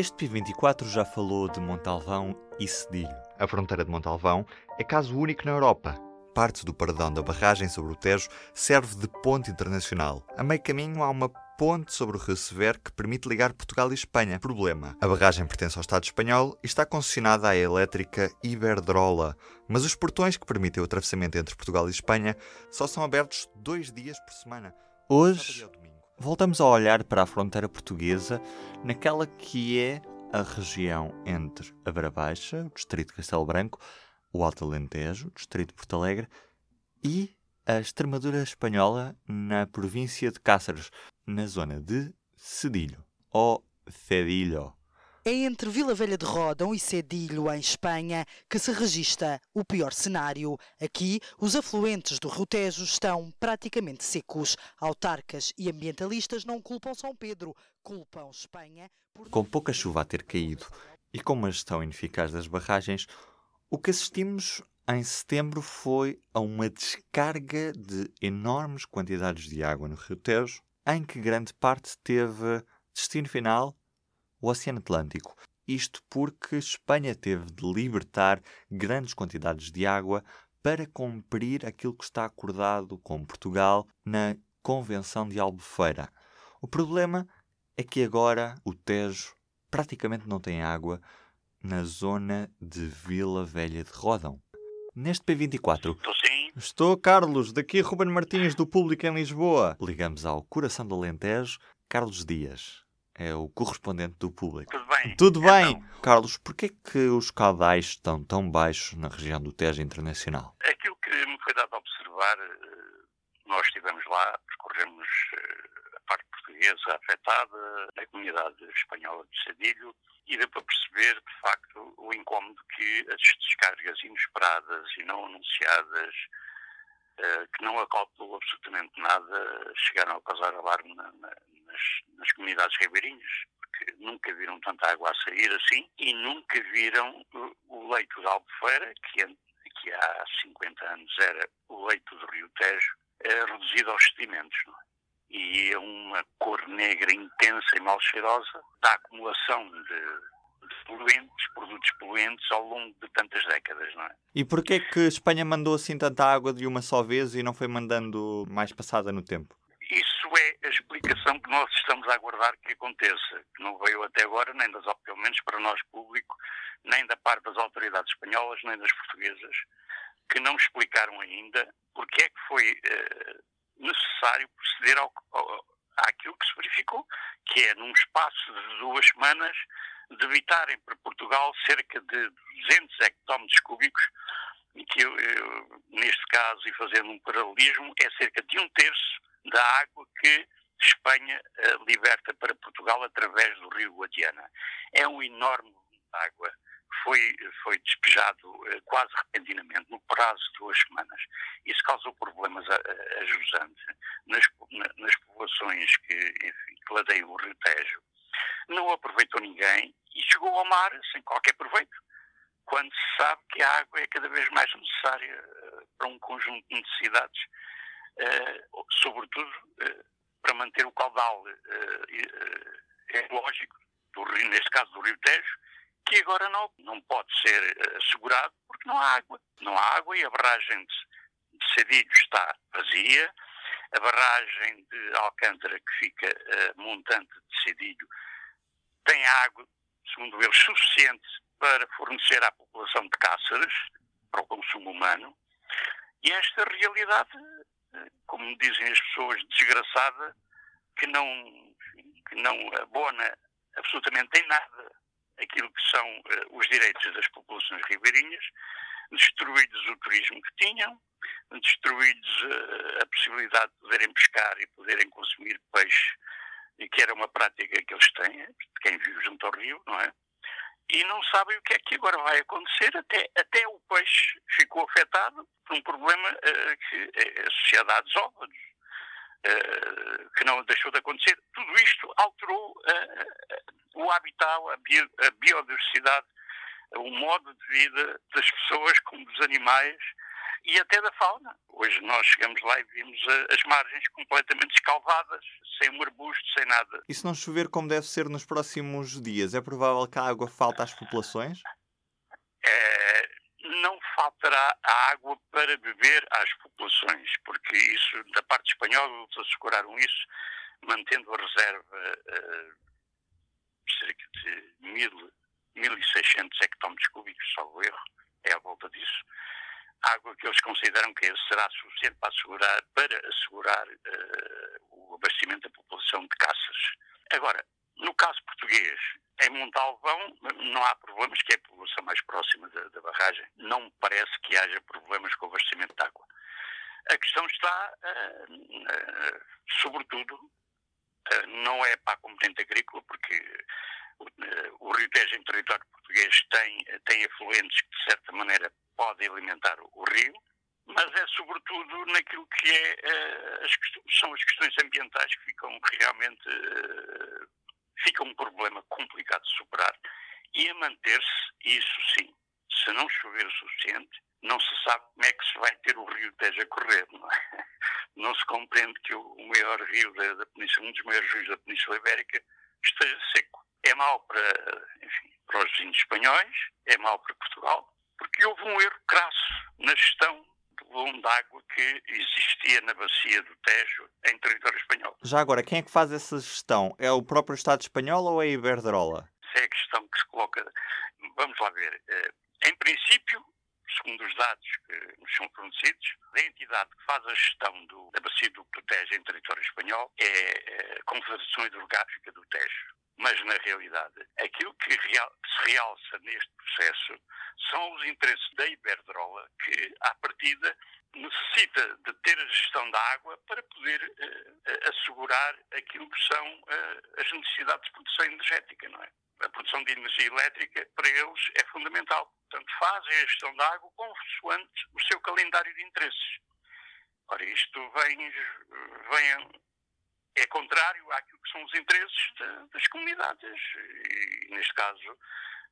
Este P24 já falou de Montalvão e Cedilho. A fronteira de Montalvão é caso único na Europa. Parte do paradão da barragem sobre o Tejo serve de ponte internacional. A meio caminho há uma ponte sobre o Rio Severo que permite ligar Portugal e Espanha. Problema: a barragem pertence ao Estado espanhol e está concessionada à elétrica Iberdrola, mas os portões que permitem o atravessamento entre Portugal e Espanha só são abertos dois dias por semana. Hoje voltamos a olhar para a fronteira portuguesa naquela que é a região entre a Beira Baixa, o distrito de Castelo Branco, o Alto Alentejo, o distrito de Porto Alegre e a Extremadura espanhola na província de Cáceres, na zona de Cedilho, ou Cedilho. É entre Vila Velha de Rodão e Cedilho, em Espanha, que se registra o pior cenário. Aqui, os afluentes do Rio Tejo estão praticamente secos. Autarcas e ambientalistas não culpam São Pedro, culpam Espanha. Por... Com pouca chuva a ter caído e com uma gestão ineficaz das barragens, o que assistimos em setembro foi a uma descarga de enormes quantidades de água no Rio Tejo, em que grande parte teve destino final o Oceano Atlântico. Isto porque Espanha teve de libertar grandes quantidades de água para cumprir aquilo que está acordado com Portugal na Convenção de Albufeira. O problema é que agora o Tejo praticamente não tem água na zona de Vila Velha de Rodão. Neste P24. Estou sim. Estou, Carlos, daqui Ruben Martins, do Público em Lisboa. Ligamos ao coração do Alentejo, Carlos Dias é o correspondente do público. Tudo bem? Tudo bem. Então... Carlos, porquê que os caudais estão tão baixos na região do Tejo Internacional? Aquilo que me foi dado a observar, eh, nós estivemos lá, percorremos eh, a parte portuguesa afetada, a comunidade espanhola de Cedilho, e deu para perceber, de facto, o incómodo que as descargas inesperadas e não anunciadas eh, que não acautelou absolutamente nada, chegaram a causar alarme na, na, nas, nas, comunidades ribeirinhas, porque nunca viram tanta água a sair assim e nunca viram o, o leito da Albufeira, que, que há 50 anos era o leito do Rio Tejo, é reduzido aos sedimentos. Não é? E é uma cor negra intensa e mal cheirosa da acumulação de poluentes, produtos poluentes ao longo de tantas décadas, não é? E porquê que Espanha mandou assim tanta água de uma só vez e não foi mandando mais passada no tempo? Explicação que nós estamos a aguardar que aconteça, que não veio até agora, nem das, pelo menos para nós público, nem da parte das autoridades espanholas, nem das portuguesas, que não explicaram ainda porque é que foi uh, necessário proceder ao, ao, àquilo que se verificou, que é num espaço de duas semanas debitarem para Portugal cerca de 200 hectómetros cúbicos, que eu, eu, neste caso, e fazendo um paralelismo, é cerca de um terço da água que Espanha uh, liberta para Portugal através do rio Guadiana. É um enorme de água. Foi, foi despejado uh, quase repentinamente, no prazo de duas semanas. Isso causou problemas a, a, a jusante nas, na, nas populações que, enfim, que ladeiam o Rio Tejo. Não aproveitou ninguém e chegou ao mar sem qualquer proveito, quando se sabe que a água é cada vez mais necessária uh, para um conjunto de necessidades, sobretudo manter o caudal ecológico, do rio, neste caso do Rio Tejo, que agora não, não pode ser assegurado porque não há água. Não há água e a barragem de, de Cedilho está vazia, a barragem de Alcântara, que fica montante de Cedilho, tem água segundo eles, suficiente para fornecer à população de Cáceres, para o consumo humano, e esta realidade, como dizem as pessoas, desgraçada, que não, que não abona absolutamente em nada aquilo que são uh, os direitos das populações ribeirinhas, destruídos o turismo que tinham, destruídos uh, a possibilidade de poderem pescar e poderem consumir peixe que era uma prática que eles têm, quem vive junto ao rio, não é? E não sabem o que é que agora vai acontecer, até, até o peixe ficou afetado por um problema uh, que é associado uh, que não deixou de acontecer. Tudo isto alterou uh, o habitat, a biodiversidade, o modo de vida das pessoas como dos animais, e até da fauna. Hoje nós chegamos lá e vimos as margens completamente escalvadas, sem um arbusto, sem nada. E se não chover como deve ser nos próximos dias, é provável que a água falte às populações? É, não faltará água para beber às populações, porque isso, da parte espanhola, eles asseguraram isso, mantendo a reserva uh, cerca de mil, 1.600 hectómetros cúbicos, salvo erro, é à volta disso. Água que eles consideram que será suficiente para assegurar, para assegurar uh, o abastecimento da população de caças. Agora, no caso português, em Montalvão não há problemas, que é a população mais próxima da, da barragem. Não me parece que haja problemas com o abastecimento de água. A questão está, uh, uh, sobretudo, uh, não é para a componente agrícola, porque o Rio Tejo em território português tem, tem afluentes que, de certa maneira, podem alimentar o rio, mas é sobretudo naquilo que é, as, são as questões ambientais que ficam realmente fica um problema complicado de superar e a manter-se, isso sim, se não chover o suficiente, não se sabe como é que se vai ter o rio Tejo a correr, não é? Não se compreende que o, maior rio da, da Península, um dos maiores rios da Península Ibérica, esteja seco. É mau para, enfim, para os vizinhos espanhóis, é mau para Portugal, porque houve um erro crasso na gestão volume de água que existia na bacia do Tejo em território espanhol. Já agora, quem é que faz essa gestão? É o próprio Estado espanhol ou é a Iberdrola? Essa é a questão que se coloca. Vamos lá ver. Eh, em princípio, segundo os dados que nos são fornecidos, a entidade que faz a gestão do, da bacia do Tejo em território espanhol é eh, a Confederação Hidrográfica do Tejo. Mas, na realidade, aquilo que real, se realça neste processo são os interesses da Iberdrola, que, à partida, necessita de ter a gestão da água para poder uh, assegurar aquilo que são uh, as necessidades de produção energética, não é? A produção de energia elétrica, para eles, é fundamental. Portanto, fazem a gestão da água consoante o seu calendário de interesses. Ora, isto vem, vem é contrário àquilo que são os interesses de, das comunidades, e neste caso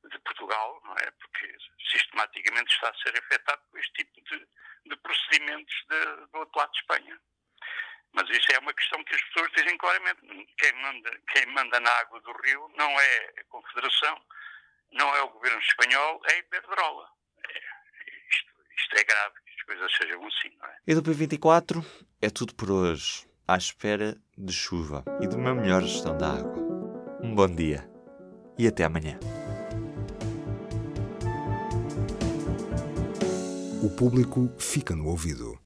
de Portugal, não é? Porque sistematicamente está a ser afetado por este tipo de, de procedimentos de, do outro lado de Espanha. Mas isso é uma questão que as pessoas dizem claramente. Quem manda, quem manda na água do rio não é a Confederação, não é o governo espanhol, é a Iberdrola. É, isto, isto é grave que as coisas sejam assim, não é? E do P24 é tudo por hoje à espera de chuva e de uma melhor gestão da água. Um bom dia e até amanhã. O público fica no ouvido.